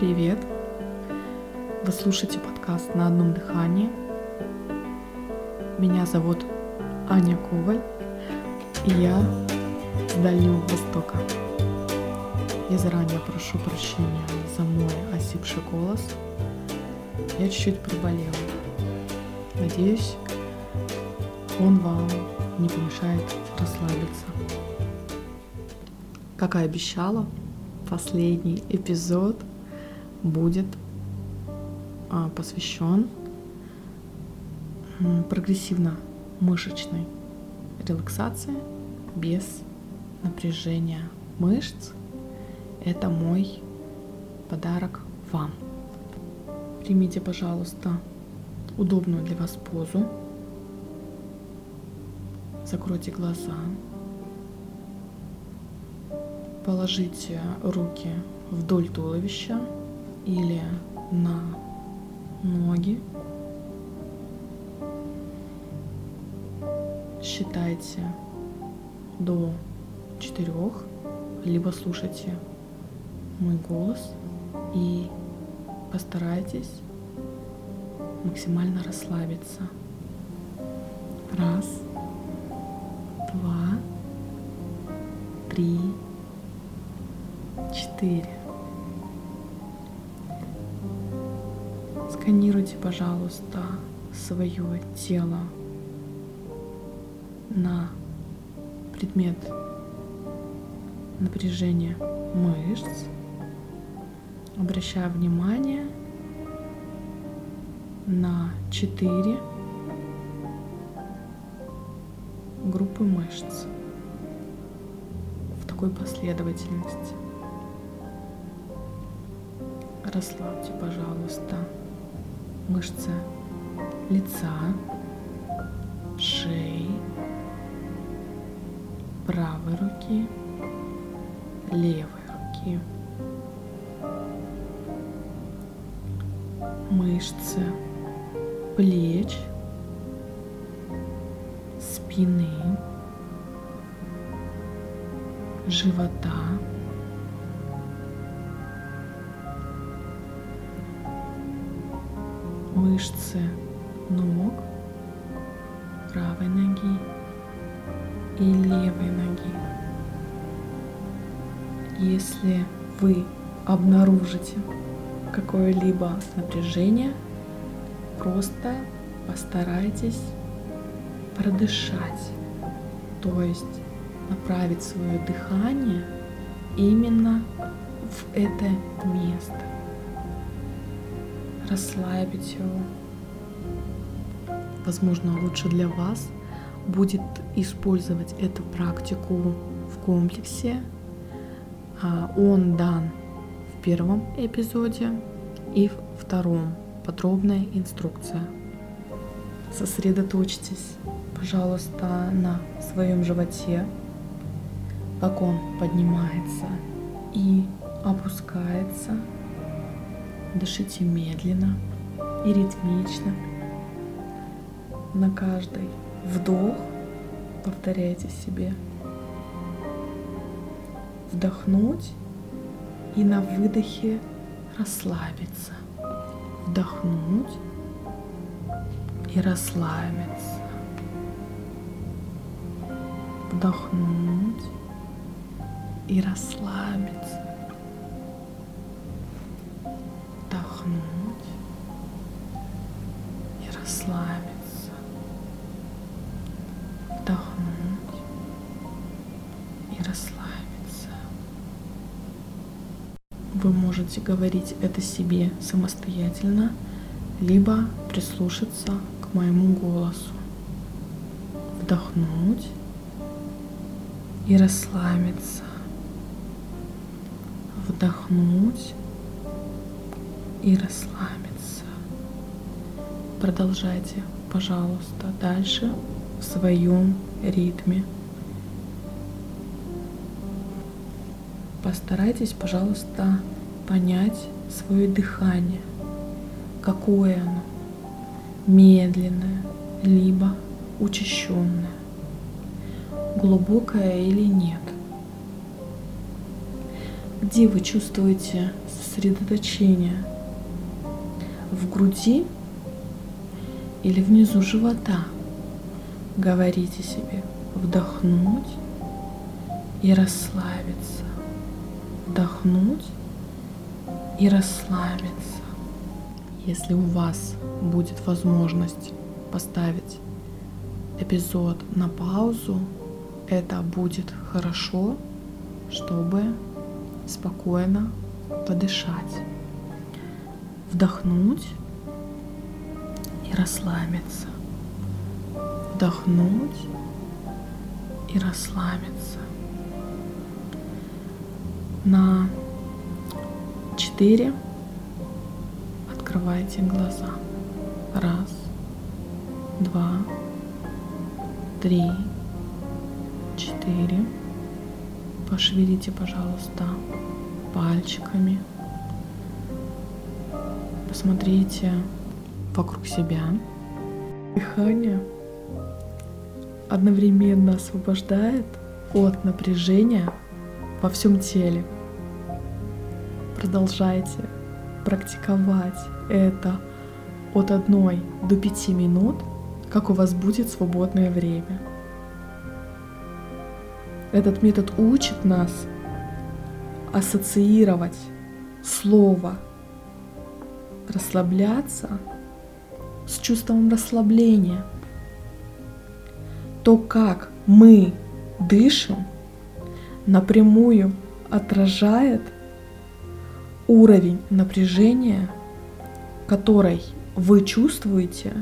Привет! Вы слушаете подкаст «На одном дыхании». Меня зовут Аня Коваль, и я с Дальнего Востока. Я заранее прошу прощения за мой осипший голос. Я чуть-чуть приболела. Надеюсь, он вам не помешает расслабиться. Как и обещала, последний эпизод – будет а, посвящен прогрессивно-мышечной релаксации без напряжения мышц. Это мой подарок вам. Примите, пожалуйста, удобную для вас позу. Закройте глаза. Положите руки вдоль туловища или на ноги. Считайте до четырех, либо слушайте мой голос и постарайтесь максимально расслабиться. Раз, два, три, четыре. Сканируйте, пожалуйста, свое тело на предмет напряжения мышц, обращая внимание на четыре группы мышц в такой последовательности. Расслабьте, пожалуйста, мышцы лица, шеи, правой руки, левой руки, мышцы плеч, спины, живота, мышцы ног, правой ноги и левой ноги. Если вы обнаружите какое-либо напряжение, просто постарайтесь продышать, то есть направить свое дыхание именно в это место расслабить его. Возможно, лучше для вас будет использовать эту практику в комплексе. А, он дан в первом эпизоде и в втором подробная инструкция. Сосредоточьтесь, пожалуйста, на своем животе, как он поднимается и опускается Дышите медленно и ритмично. На каждый вдох повторяйте себе. Вдохнуть и на выдохе расслабиться. Вдохнуть и расслабиться. Вдохнуть и расслабиться. Вдохнуть и расслабиться. Вдохнуть и расслабиться. Вы можете говорить это себе самостоятельно, либо прислушаться к моему голосу. Вдохнуть и расслабиться. Вдохнуть и расслабиться. Продолжайте, пожалуйста, дальше в своем ритме. Постарайтесь, пожалуйста, понять свое дыхание, какое оно, медленное, либо учащенное, глубокое или нет. Где вы чувствуете сосредоточение? В груди или внизу живота? Говорите себе вдохнуть и расслабиться. Вдохнуть и расслабиться. Если у вас будет возможность поставить эпизод на паузу, это будет хорошо, чтобы спокойно подышать, вдохнуть и расслабиться, вдохнуть и расслабиться. На четыре открывайте глаза. Раз, два, три, четыре. Пошевелите, пожалуйста, пальчиками. Посмотрите вокруг себя. Дыхание одновременно освобождает от напряжения во всем теле. Продолжайте практиковать это от 1 до 5 минут, как у вас будет свободное время. Этот метод учит нас ассоциировать слово расслабляться с чувством расслабления. То, как мы дышим, напрямую отражает уровень напряжения, который вы чувствуете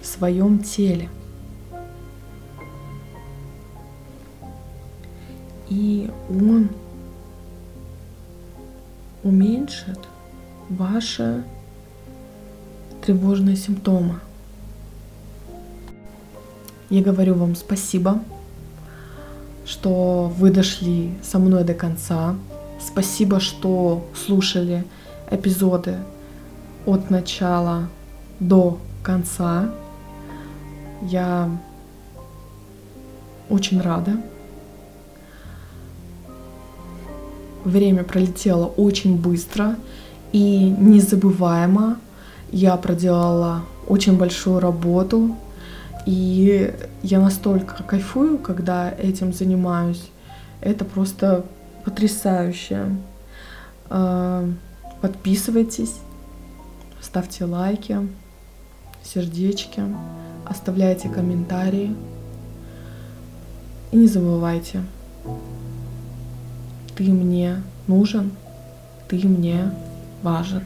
в своем теле. И он уменьшит ваши тревожные симптомы. Я говорю вам спасибо, что вы дошли со мной до конца. Спасибо, что слушали эпизоды от начала до конца. Я очень рада. Время пролетело очень быстро и незабываемо. Я проделала очень большую работу, и я настолько кайфую, когда этим занимаюсь. Это просто потрясающе. А, подписывайтесь, ставьте лайки, сердечки, оставляйте комментарии. И не забывайте, ты мне нужен, ты мне важен.